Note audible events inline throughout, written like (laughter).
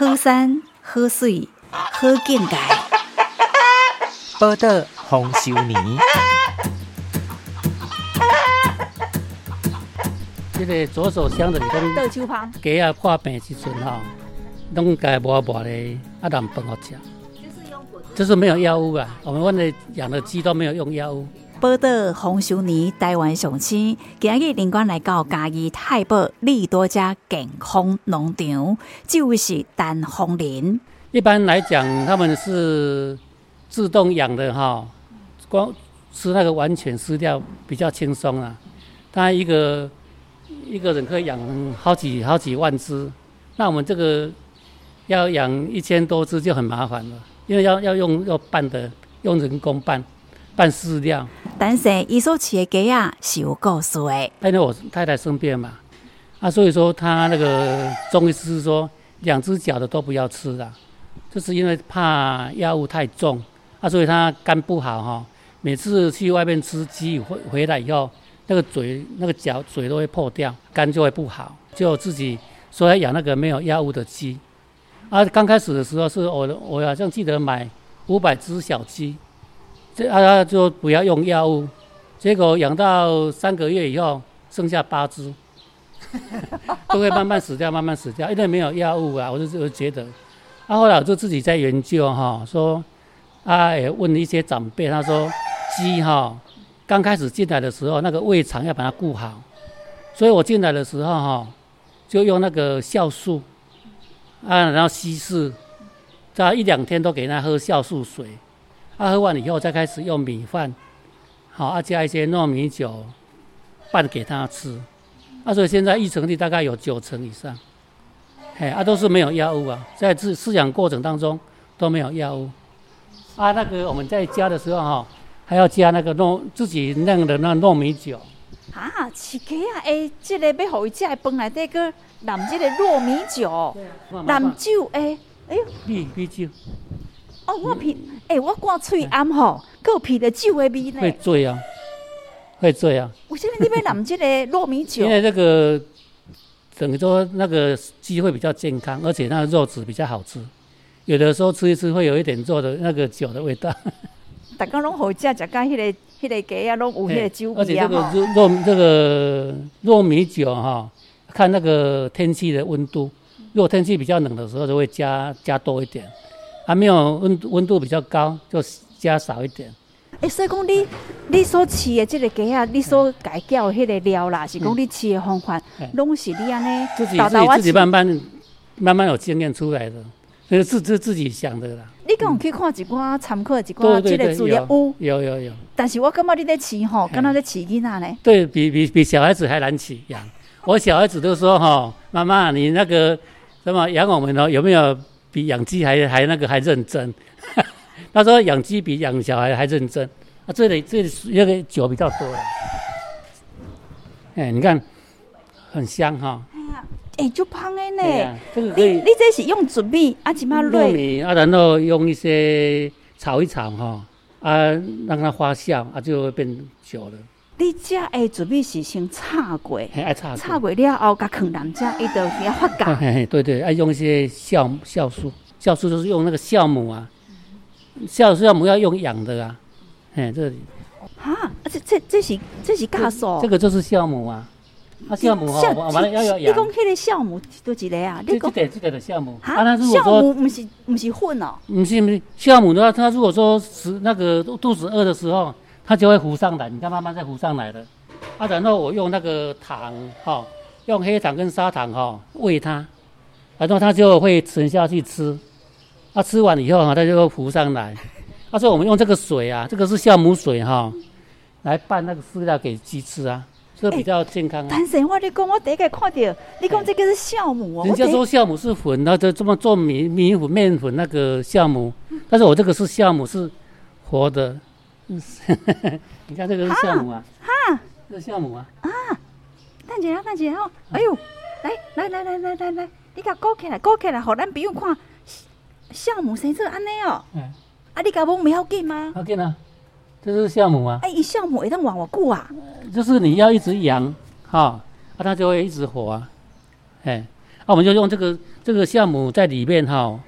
好山好水好境界。报道丰收年。这个左手香的，你讲倒手旁，鸡啊破病时阵吼，拢该磨磨的啊让饭好吃，就是没有药物啊。我们问的养的鸡都没有用药物。报道丰收年台湾上青，今日林官来到嘉义太保利多家健康农场，这位是陈红林。一般来讲，他们是自动养的哈，光吃那个完全饲料比较轻松啊。他一个一个人可以养好几好几万只，那我们这个要养一千多只就很麻烦了，因为要要用要拌的，用人工拌。拌饲料，但是伊所饲的鸡啊是有故事的。因为我太太生病嘛，啊，所以说他那个中医师说两只脚的都不要吃了，就是因为怕药物太重，啊，所以他肝不好哈。每次去外面吃鸡回回来以后，那个嘴那个脚嘴都会破掉，肝就会不好，就自己说要养那个没有药物的鸡。啊，刚开始的时候是我我好像记得买五百只小鸡。这啊，就不要用药物，结果养到三个月以后，剩下八只，(laughs) 都会慢慢死掉，慢慢死掉，因为没有药物啊。我就就觉得，啊，后来我就自己在研究哈，说，啊，也问一些长辈，他说，鸡哈，刚开始进来的时候，那个胃肠要把它顾好，所以我进来的时候哈，就用那个酵素，啊，然后稀释，在一两天都给他喝酵素水。啊，喝完以后再开始用米饭，好啊，加一些糯米酒拌给他吃。啊，所以现在育成率大概有九成以上，嘿，啊，都是没有药物啊，在饲饲养过程当中都没有药物。啊，那个我们在加的时候哈，还要加那个糯自己酿的那糯米酒。啊，饲鸡啊，诶，这个要互伊食的饭内底个淋这个糯米酒，淋酒诶，哎呦，米米酒。哦，我鼻，哎，我挂喙暗吼，够鼻的酒的味呢。会醉啊，会醉啊。为什么你要淋这个 (laughs) 糯米酒？因为这个等于说那个鸡会比较健康，而且那个肉质比较好吃。有的时候吃一吃会有一点肉的那个酒的味道。大家拢好食，食到迄个迄个鸡啊，拢有迄个酒味而且这个糯糯这个糯米酒哈，看那个天气的温度，如果天气比较冷的时候，就会加加多一点。还没有温温度比较高，就加少一点。哎，所以讲你你所饲的这个鸡啊，你所改叫的迄个料啦，是讲你饲的方法，拢是你安尼自己自己自己慢慢慢慢有经验出来的，所以自自自己想的啦。你讲去看一寡参考一寡这个资料，有有有有。但是我感觉你在饲吼，跟他在饲囡仔呢。对比比比小孩子还难饲养。我小孩子都说哈，妈妈你那个什么养我们哦，有没有？比养鸡还还那个还认真，(laughs) 他说养鸡比养小孩还认真。啊，这里这里那个酒比较多了，哎，你看很香哈。哎呀，哎，就香的呢。这个可以。你这是用糯米啊？怎么糯米啊？然后用一些炒一炒哈，啊，让它发酵啊，就会变酒了。你这诶准备是先炒过，爱炒炒过了后，甲放人家伊就要发酵。(laughs) 对对，爱用一些酵酵素，酵素就是用那个酵母啊，酵酵母要用养的啊。哎，这里。哈，这这这是这是酵素。这个就是酵母啊，啊酵母哈，完了要要养。你讲迄个酵母多一个啊？你讲这个这个的酵母。啊，酵母不是不是混哦。不是不是，酵母的话，它如果说是那个肚子饿的时候。它就会浮上来，你看慢慢在浮上来了。啊，然后我用那个糖，哈，用黑糖跟砂糖，哈，喂它，然后它就会沉下去吃。它吃完以后，哈，它就会浮上来。他说我们用这个水啊，这个是酵母水，哈，来拌那个饲料给鸡吃啊，这比较健康。但是我你讲，我第一个看到，你讲这个是酵母哦。人家说酵母是粉，那就这么做米米粉面粉那个酵母，但是我这个是酵母是活的。(laughs) 你看这个是酵母啊，哈，这是酵母啊，啊，等一下，等一下哦，哎呦，来来来来来来来，你甲勾起来，勾起来，好咱不用看酵母生出安尼哦，嗯，啊，你甲我唔要紧吗？要紧啊，这是酵母啊，哎，酵母会当往我久啊，就是你要一直养，哈，啊，它就会一直活啊，哎，那，我们就用这个这个酵母在里面哈，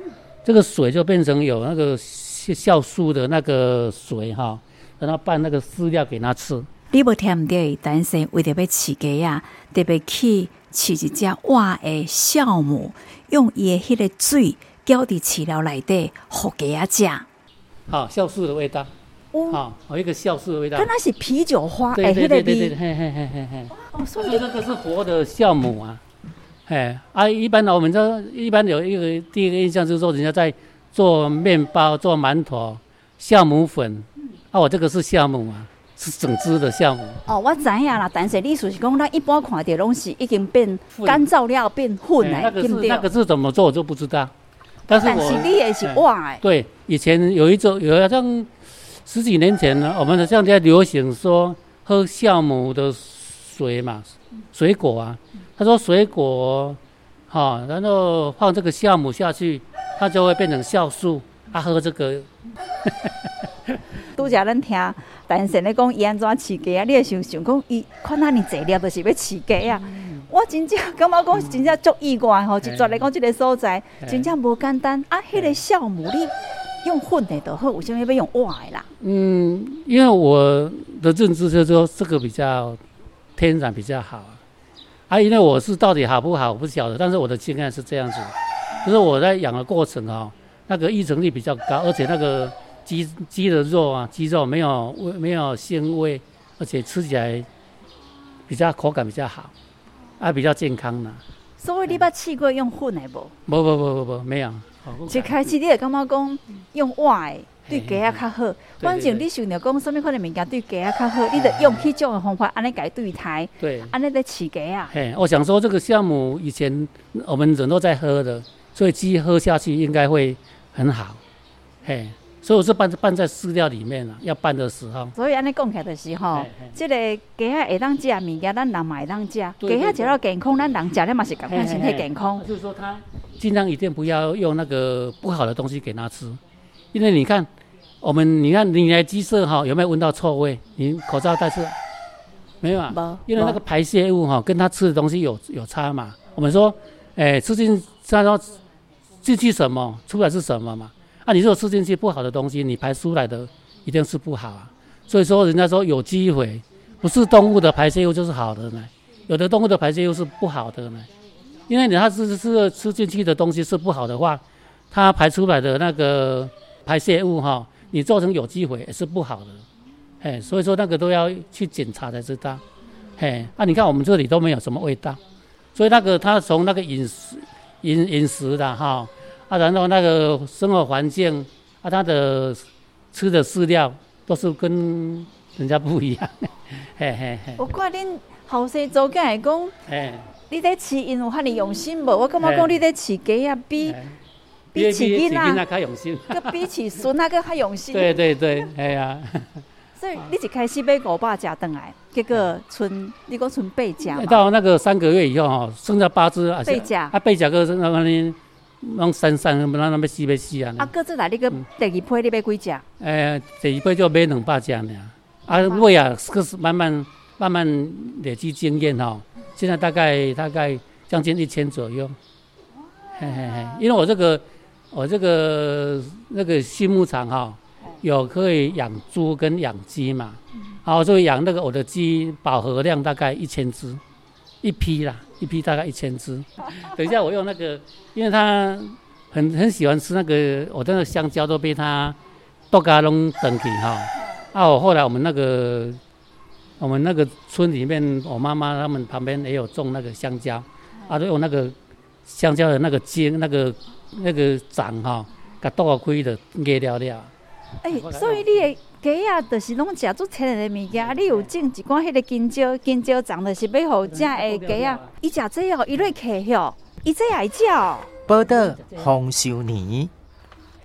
这个水就变成有那个酵素的那个水哈，让他拌那个饲料给他吃。你无听对，但是为着要饲鸡啊，特别去饲一只活的酵母，用伊的迄个水浇伫饲料内底，互鸡啊食。好，酵素的味道。好，有一个酵素的味道。跟那是啤酒花，对对对对对，嘿嘿嘿嘿嘿。哦，所以这个是活的酵母啊。哎啊，一般呢，我们这一般有一个第一个印象就是说，人家在做面包、做馒头，酵母粉。啊，我这个是酵母啊。是整只的酵母哦，我知影啦，但是你思是讲，咱一般看到拢是已经变干燥了变混的，那个是那个是怎么做我就不知道。但是我你也是哇哎。对，以前有一种有好像十几年前呢，我们的像在流行说喝酵母的水嘛，水果啊，他说水果哈，然后放这个酵母下去，它就会变成酵素，他喝这个。(laughs) 拄则咱听，但是咧讲伊安怎饲鸡啊？你会想想讲，伊看那尼侪粒，都是要饲鸡啊！我真正感觉讲真正足意外吼，就做来讲即个所在，真正无简单啊！迄个酵母你用混的都好，为什么要用活的啦？嗯，因为我的认知就是说，这个比较天然比较好啊。啊，因为我是到底好不好，我不晓得，但是我的经验是这样子，就是我在养的过程啊，那个育成率比较高，而且那个。鸡鸡的肉啊，鸡肉没有味，没有腥味，而且吃起来比较口感比较好，啊，比较健康呢。所以你捌试过用混的无？不不不不不，没有。一开始你会感觉讲用瓦的对鸡仔较好，反正你想着讲什么款的物件对鸡仔较好，你得用迄种的方法安尼改对待，对，安尼在饲鸡啊。嘿，我想说这个项目以前我们人都在喝的，所以鸡喝下去应该会很好，嘿。所以我是拌拌在饲料里面了，要拌的时候。所以安尼讲起来就是吼，这个鸡仔会当食物件，咱人嘛会当食。鸡仔食了健康，咱人食了嘛是感觉身体健康。就是说，他尽量一定不要用那个不好的东西给他吃，因为你看，我们你看你来鸡舍哈，有没有闻到臭味？你口罩戴是？没有啊。因为那个排泄物哈，跟他吃的东西有有差嘛。我们说，哎，吃进他说进去什么，出来是什么嘛？啊，你如果吃进去不好的东西，你排出来的一定是不好啊。所以说，人家说有机会，不是动物的排泄物就是好的呢。有的动物的排泄物是不好的呢，因为你它是是吃进去的东西是不好的话，它排出来的那个排泄物哈，你做成有机肥也是不好的。哎，所以说那个都要去检查才知道。嘿，那你看我们这里都没有什么味道，所以那个它从那个饮食饮饮食的哈。啊，然后那个生活环境啊，它的吃的饲料都是跟人家不一样，(laughs) 嘿嘿嘿。我看恁后生做起来讲，哎，你在饲因有遐尼用心无？我感觉讲你在饲鸡啊，比比饲囡仔较用心，(laughs) 个比饲孙那个较用心。对对对，哎呀。(laughs) 所以你一开始买五百只回来，结果存你讲存八只。到那个三个月以后哦，剩下八只啊，八只啊，八只个那个。拢散散，不然那么死要死啊！啊，各自来你个第二批你买几只？诶，第二批就买两百只呢。啊，喂啊，是是慢慢慢慢累积经验哈。现在大概大概将近一千左右。嘿嘿嘿，因为我这个我这个那个畜牧场哈，有可以养猪跟养鸡嘛。然后就养那个我的鸡饱和量大概一千只，一批啦。一批大概一千只，(laughs) 等一下我用那个，因为他很很喜欢吃那个，我的香蕉都被他都给他弄等起哈。啊，我后来我们那个我们那个村里面，我妈妈他们旁边也有种那个香蕉，啊，都用那个香蕉的那个茎那个那个长哈，给剁开的裂了了。哎，所以你的鸡啊，就是拢食足天然的物件。你有种一罐迄个金蕉，金蕉长的是要互食的鸡啊。伊食这哦，伊瑞客哦，伊这爱食。报道丰收年，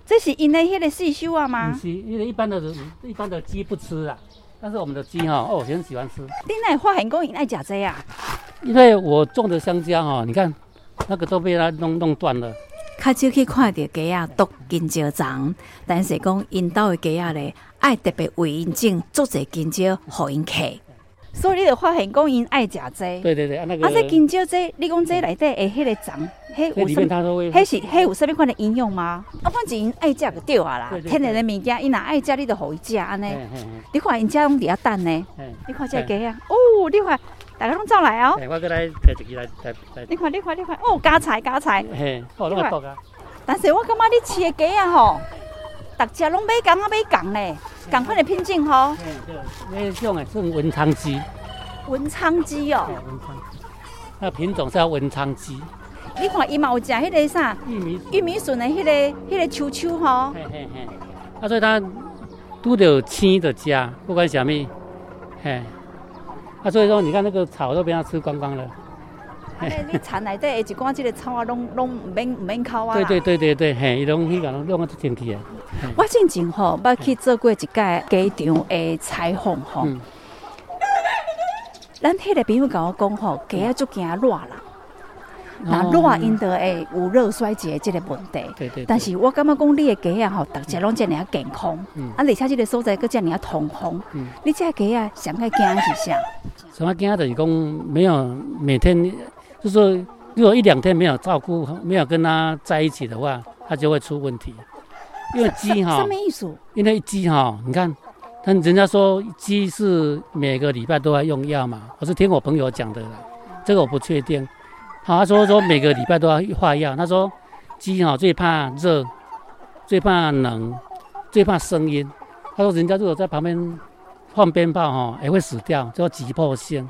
这是因的迄个细修啊吗？不是，因为一般的人，一般的鸡不吃啊。但是我们的鸡哈，哦，很喜欢吃。你那发现讲伊爱食这啊？因为我种的香蕉哈，你看那个都被它弄弄断了。较少去看到鸡仔毒金蕉长，但是讲因兜的鸡仔咧，爱特别为因种做者金蕉，互因客。所以你就发现讲因爱食这，对对对，啊那个啊，这金蕉这，你讲这内底诶迄个虫，迄有什么？面它都会，迄是迄有啥物款的营养吗？啊，反正因爱食就对啊啦天然的物件，因若爱食，你就互伊食安尼。你看因遮拢伫遐等呢，你看这个鸡啊，哦，你看大家拢走来哦，嘿，我过来摕一支来来来，你看你看你看，哦，加菜加菜。嘿，哦，拢会剁啊，但是我感觉你饲的鸡啊吼，大家拢买共啊买共呢，共款的品种吼，嘿，对，那种诶是文昌鸡，文昌鸡哦。嘿，，文昌，那品种叫文昌鸡，你看伊嘛有食迄个啥玉米玉米笋的迄个迄个球球吼，嘿嘿嘿，啊，所以它都得有青的家，不管什么，嘿，啊，所以说你看那个草都被它吃光光了。安尼你田内底的一寡即个草啊，拢拢毋免毋免抠啊对啦。对对对对，嘿，伊拢迄个拢弄啊进去啊。我进前吼，捌去做过一届机场的采访吼。嗯咱迄个朋友甲我讲吼，鸡啊足惊热啦，那哦热因得会有热衰竭的即个问题。对对，但是我感觉讲你的鸡啊吼，逐只拢遮尔啊健康，嗯啊，而且即个所在佫遮尔啊通风，嗯你这鸡啊上爱惊的是啥？什么惊就是讲没有每天，就是说如果一两天没有照顾，没有跟它在一起的话，它就会出问题。因为鸡哈什么，意思？因为鸡哈，你看，但人家说鸡是每个礼拜都要用药嘛，我是听我朋友讲的啦，这个我不确定。好，他说说每个礼拜都要化药。他说鸡哈最怕热，最怕冷，最怕声音。他说人家如果在旁边放鞭炮哈，也会死掉，叫急迫性。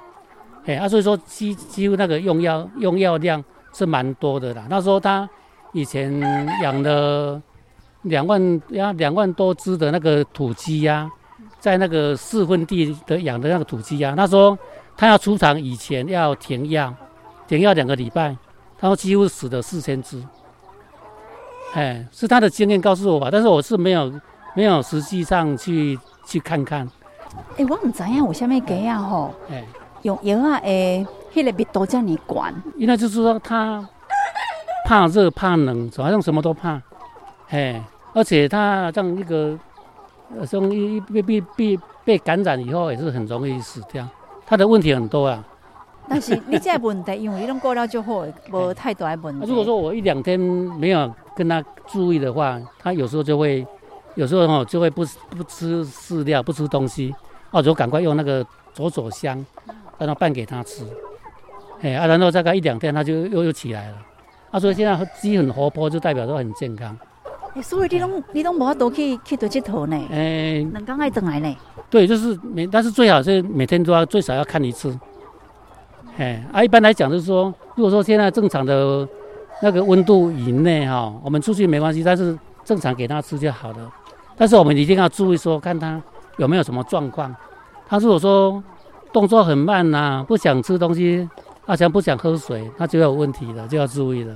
哎，啊，所以说鸡几乎那个用药用药量是蛮多的啦。他说他以前养了两万呀两万多只的那个土鸡呀、在那个四分地的养的那个土鸡呀、他说他要出厂以前要停药，停药两个礼拜，他说几乎死了四千只。哎，是他的经验告诉我吧，但是我是没有没有实际上去去看看。哎、我唔知影有啥物鸡啊吼，哎，用药啊诶，迄个密度遮尔悬。因为就是说他怕热怕冷，好像什么都怕。哎，而且他这样一个呃，从一被被被被感染以后，也是很容易死掉。他的问题很多啊。但是你这个问题，因为你拢过了就好的，(laughs) 无太大的问如果说我一两天没有跟他注意的话，他有时候就会，有时候哦就会不不吃饲料，不吃东西，哦，就赶快用那个左左香，让他拌给他吃，哎啊，然后大概一两天他就又又起来了，啊，所以现在鸡很活泼，就代表说很健康，欸所以你拢你拢无法度去去倒佚佗呢，哎，两工爱转来呢。对，就是每，但是最好是每天都要最少要看一次。哎，啊，一般来讲就是说，如果说现在正常的那个温度以内哈，我们出去没关系，但是正常给它吃就好了。但是我们一定要注意说，看它有没有什么状况。它如果说动作很慢呐、不想吃东西，好像不想喝水，那就有问题了，就要注意了。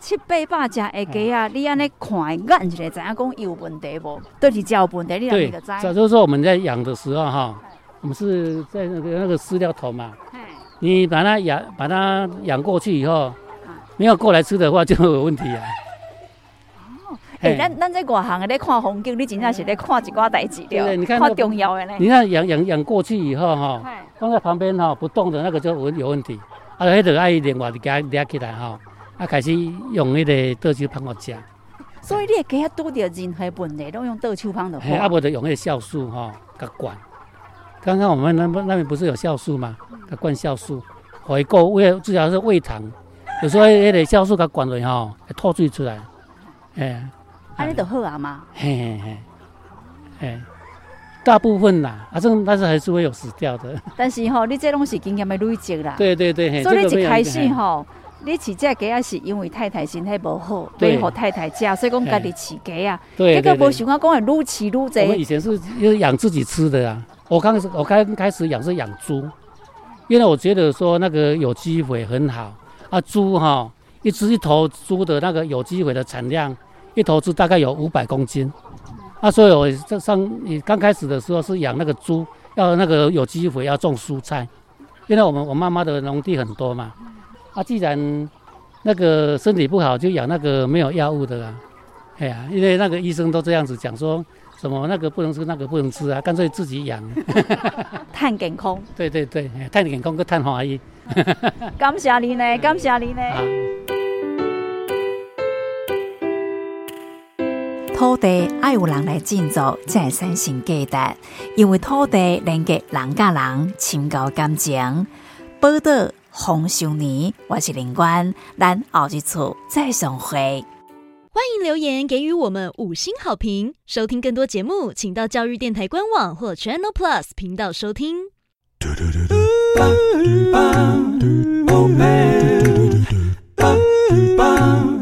七八百只的鸡啊，你安尼看眼一下，知影讲有问题不？对是只有问题，你两对就，知。早就是说我们在养的时候哈，我们是在那个那个饲料桶嘛，嘿你把它养把它养过去以后，没有过来吃的话就有问题啊。诶、嘿咱咱这外行的咧看风景，你真正是咧看一寡代志了，对对你看那看重要的呢。你看养养养过去以后哈，嘿放在旁边哈不动的那个就有有问题，啊，迄个爱另外给它抓起来哈，啊开始用迄个倒手帮我吃，所以你的鸡啊拄着任何问题，拢用倒手芳就嘿，啊好。不就用迄个酵素哈，给它灌。刚刚我们那那边不是有酵素吗？给它灌酵素，回购胃至少是胃糖，有时候迄个酵素给它灌落吼，会吐水出来，哎。安尼就好啊嘛。嘿嘿嘿，哎，大部分啦，啊，这但是还是会有死掉的。但是吼，你这拢是经验的累积啦。对对对，所以一开始嘿吼，你饲这鸡啊是因为太太身体无好，对买互太太食，所以讲家己饲鸡啊。对对对，结果无想到讲会愈饲愈我们。以前是养自己吃的啊。我刚开始我刚开始养是养猪，因为我觉得说那个有机肥很好啊，猪哈、一只一头猪的那个有机肥的产量，一头猪大概有五百公斤。啊，所以我这上你刚开始的时候是养那个猪，要那个有机肥，要种蔬菜，因为我们我妈妈的农地很多嘛。啊，既然那个身体不好，就养那个没有药物的啦。哎呀，因为那个医生都这样子讲说，什么那个不能吃，那个不能吃啊，干脆自己养。(laughs) 碳健康，对对对，哎碳健康跟碳华裔。(laughs) 感谢你呢，(laughs) 感谢你呢。啊土地爱有人来建造，才会产生价值。因为土地连接人甲人深厚感情。报道丰收年，我是林官，咱后一次再相会。欢迎留言给予我们五星好评。收听更多节目，请到教育电台官网或 Channel Plus 频道收听。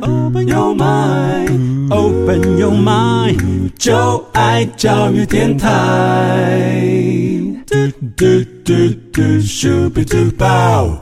Open your mind, open your mind，就爱教育电台。嘟嘟嘟嘟，咻比嘟爆。